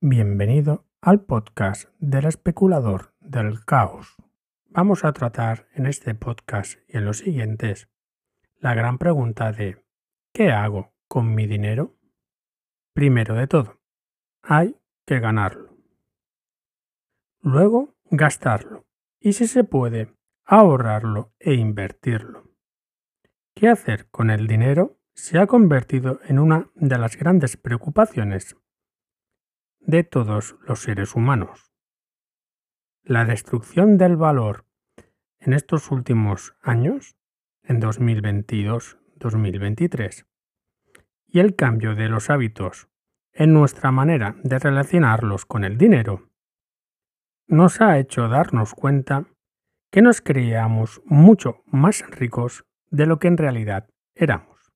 Bienvenido al podcast del especulador del caos. Vamos a tratar en este podcast y en los siguientes la gran pregunta de ¿qué hago con mi dinero? Primero de todo, hay que ganarlo. Luego, gastarlo. Y si se puede, ahorrarlo e invertirlo. ¿Qué hacer con el dinero? Se ha convertido en una de las grandes preocupaciones de todos los seres humanos. La destrucción del valor en estos últimos años, en 2022-2023, y el cambio de los hábitos en nuestra manera de relacionarlos con el dinero, nos ha hecho darnos cuenta que nos creíamos mucho más ricos de lo que en realidad éramos.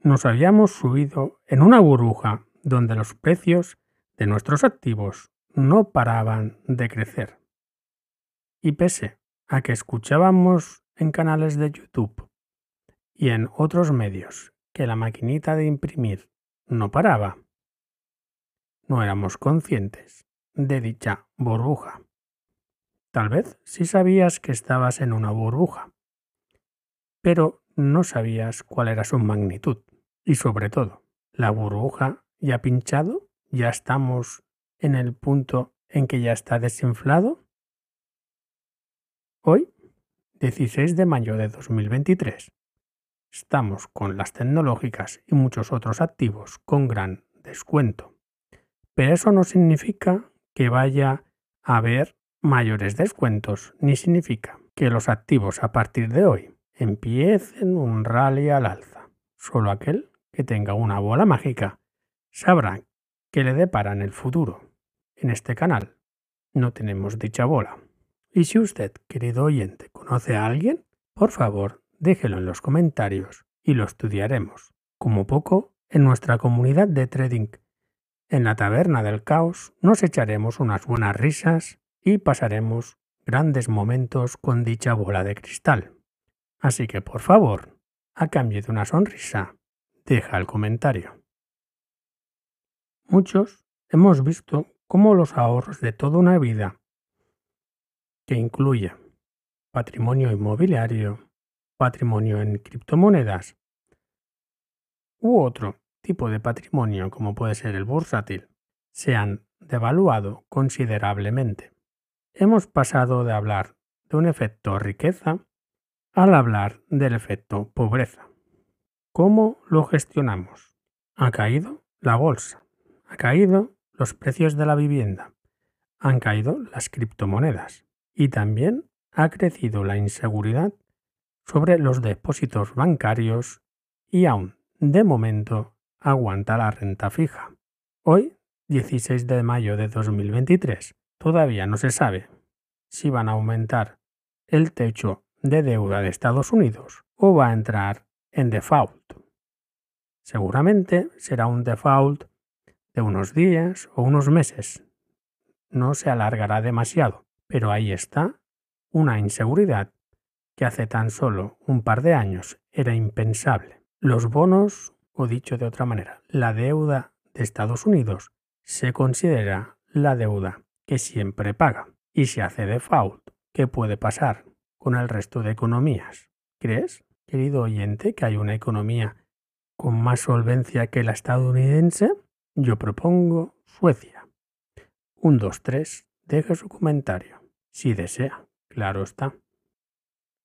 Nos habíamos subido en una burbuja donde los precios de nuestros activos no paraban de crecer. Y pese a que escuchábamos en canales de YouTube y en otros medios que la maquinita de imprimir no paraba, no éramos conscientes de dicha burbuja. Tal vez sí sabías que estabas en una burbuja, pero no sabías cuál era su magnitud. Y sobre todo, la burbuja ya pinchado, ya estamos en el punto en que ya está desinflado. Hoy, 16 de mayo de 2023, estamos con las tecnológicas y muchos otros activos con gran descuento. Pero eso no significa que vaya a haber mayores descuentos, ni significa que los activos a partir de hoy empiecen un rally al alza. Solo aquel que tenga una bola mágica sabrá que le depara en el futuro. En este canal no tenemos dicha bola. Y si usted, querido oyente, conoce a alguien, por favor, déjelo en los comentarios y lo estudiaremos. Como poco, en nuestra comunidad de trading, en la taberna del caos, nos echaremos unas buenas risas y pasaremos grandes momentos con dicha bola de cristal. Así que, por favor, a cambio de una sonrisa, deja el comentario. Muchos hemos visto cómo los ahorros de toda una vida, que incluye patrimonio inmobiliario, patrimonio en criptomonedas u otro tipo de patrimonio como puede ser el bursátil, se han devaluado considerablemente. Hemos pasado de hablar de un efecto riqueza al hablar del efecto pobreza. ¿Cómo lo gestionamos? Ha caído la bolsa ha caído los precios de la vivienda, han caído las criptomonedas y también ha crecido la inseguridad sobre los depósitos bancarios y aún, de momento, aguanta la renta fija. Hoy, 16 de mayo de 2023, todavía no se sabe si van a aumentar el techo de deuda de Estados Unidos o va a entrar en default. Seguramente será un default unos días o unos meses. No se alargará demasiado, pero ahí está una inseguridad que hace tan solo un par de años era impensable. Los bonos, o dicho de otra manera, la deuda de Estados Unidos se considera la deuda que siempre paga y se hace default. ¿Qué puede pasar con el resto de economías? ¿Crees, querido oyente, que hay una economía con más solvencia que la estadounidense? Yo propongo Suecia. Un, dos, tres, deje su comentario, si desea, claro está.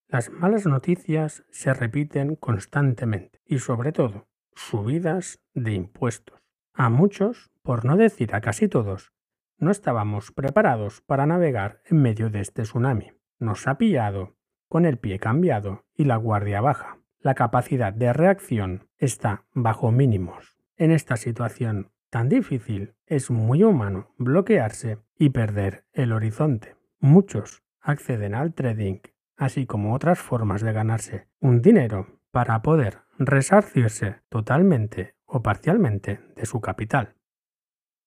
Las malas noticias se repiten constantemente y sobre todo subidas de impuestos. A muchos, por no decir a casi todos, no estábamos preparados para navegar en medio de este tsunami. Nos ha pillado con el pie cambiado y la guardia baja. La capacidad de reacción está bajo mínimos. En esta situación tan difícil, es muy humano bloquearse y perder el horizonte. Muchos acceden al trading, así como otras formas de ganarse un dinero para poder resarcirse totalmente o parcialmente de su capital.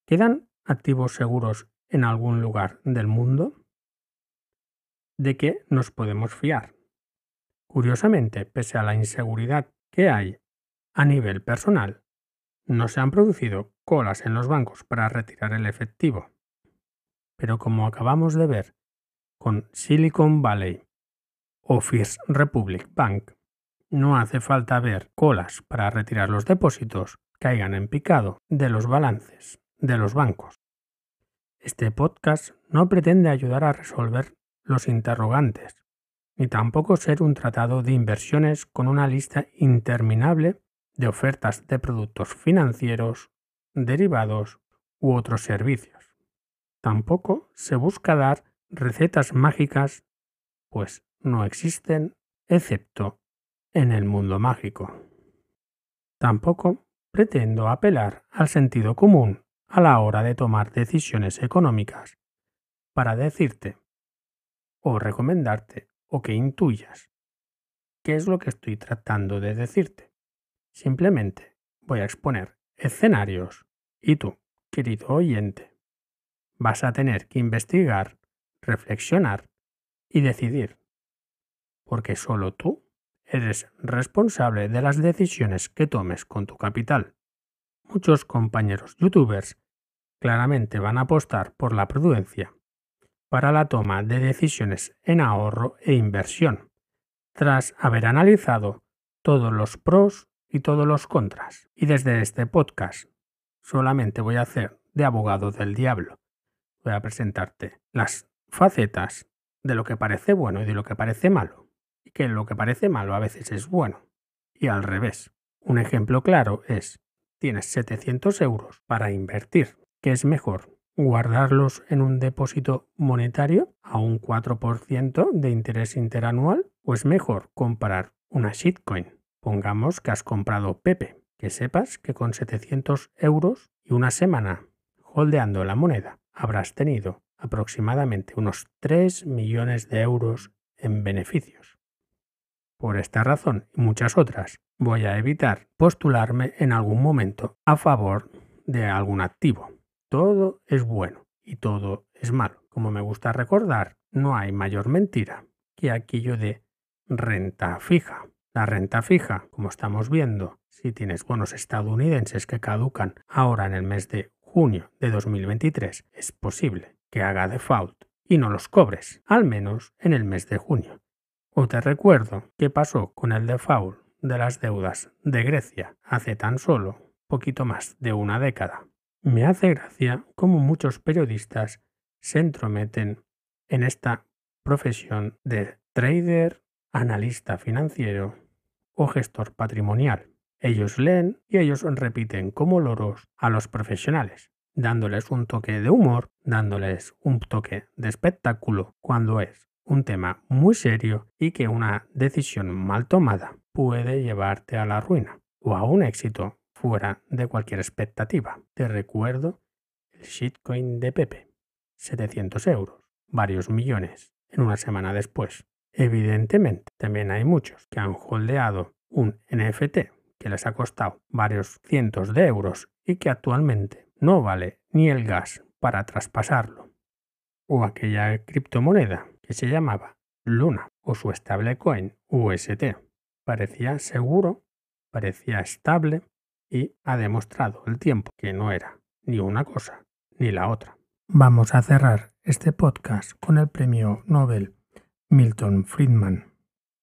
¿Quedan activos seguros en algún lugar del mundo? ¿De qué nos podemos fiar? Curiosamente, pese a la inseguridad que hay a nivel personal, no se han producido colas en los bancos para retirar el efectivo. Pero como acabamos de ver con Silicon Valley o First Republic Bank, no hace falta ver colas para retirar los depósitos caigan en picado de los balances de los bancos. Este podcast no pretende ayudar a resolver los interrogantes, ni tampoco ser un tratado de inversiones con una lista interminable de ofertas de productos financieros, derivados u otros servicios. Tampoco se busca dar recetas mágicas, pues no existen excepto en el mundo mágico. Tampoco pretendo apelar al sentido común a la hora de tomar decisiones económicas para decirte o recomendarte o que intuyas qué es lo que estoy tratando de decirte. Simplemente voy a exponer escenarios y tú, querido oyente, vas a tener que investigar, reflexionar y decidir, porque solo tú eres responsable de las decisiones que tomes con tu capital. Muchos compañeros youtubers claramente van a apostar por la prudencia para la toma de decisiones en ahorro e inversión, tras haber analizado todos los pros y todos los contras. Y desde este podcast solamente voy a hacer de abogado del diablo. Voy a presentarte las facetas de lo que parece bueno y de lo que parece malo. Y que lo que parece malo a veces es bueno. Y al revés. Un ejemplo claro es, tienes 700 euros para invertir. ¿Qué es mejor? ¿Guardarlos en un depósito monetario a un 4% de interés interanual? ¿O es mejor comprar una shitcoin Pongamos que has comprado Pepe, que sepas que con 700 euros y una semana holdeando la moneda habrás tenido aproximadamente unos 3 millones de euros en beneficios. Por esta razón y muchas otras, voy a evitar postularme en algún momento a favor de algún activo. Todo es bueno y todo es malo. Como me gusta recordar, no hay mayor mentira que aquello de renta fija. La renta fija, como estamos viendo, si tienes bonos estadounidenses que caducan ahora en el mes de junio de 2023, es posible que haga default y no los cobres, al menos en el mes de junio. O te recuerdo qué pasó con el default de las deudas de Grecia hace tan solo poquito más de una década. Me hace gracia cómo muchos periodistas se entrometen en esta profesión de trader, analista financiero o gestor patrimonial. Ellos leen y ellos repiten como loros a los profesionales, dándoles un toque de humor, dándoles un toque de espectáculo cuando es un tema muy serio y que una decisión mal tomada puede llevarte a la ruina o a un éxito fuera de cualquier expectativa. Te recuerdo el shitcoin de Pepe, 700 euros, varios millones, en una semana después. Evidentemente, también hay muchos que han holdeado un NFT que les ha costado varios cientos de euros y que actualmente no vale ni el gas para traspasarlo. O aquella criptomoneda que se llamaba Luna o su stablecoin UST. Parecía seguro, parecía estable y ha demostrado el tiempo que no era ni una cosa ni la otra. Vamos a cerrar este podcast con el premio Nobel Milton Friedman,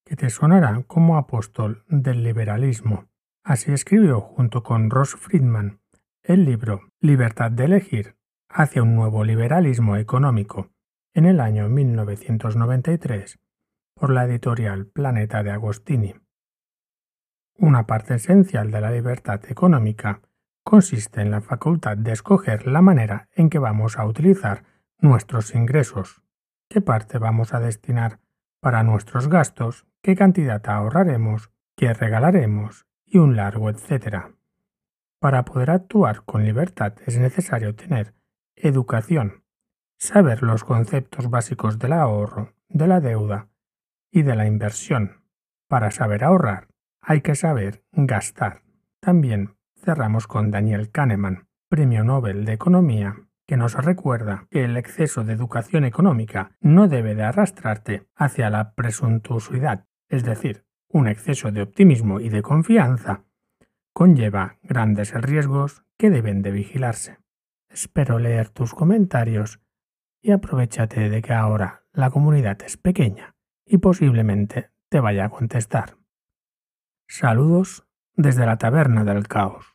que te sonará como apóstol del liberalismo. Así escribió junto con Ross Friedman el libro Libertad de elegir hacia un nuevo liberalismo económico en el año 1993 por la editorial Planeta de Agostini. Una parte esencial de la libertad económica consiste en la facultad de escoger la manera en que vamos a utilizar nuestros ingresos qué parte vamos a destinar para nuestros gastos, qué cantidad ahorraremos, qué regalaremos y un largo etcétera. Para poder actuar con libertad es necesario tener educación, saber los conceptos básicos del ahorro, de la deuda y de la inversión. Para saber ahorrar hay que saber gastar. También cerramos con Daniel Kahneman, Premio Nobel de Economía que nos recuerda que el exceso de educación económica no debe de arrastrarte hacia la presuntuosidad, es decir, un exceso de optimismo y de confianza, conlleva grandes riesgos que deben de vigilarse. Espero leer tus comentarios y aprovechate de que ahora la comunidad es pequeña y posiblemente te vaya a contestar. Saludos desde la taberna del caos.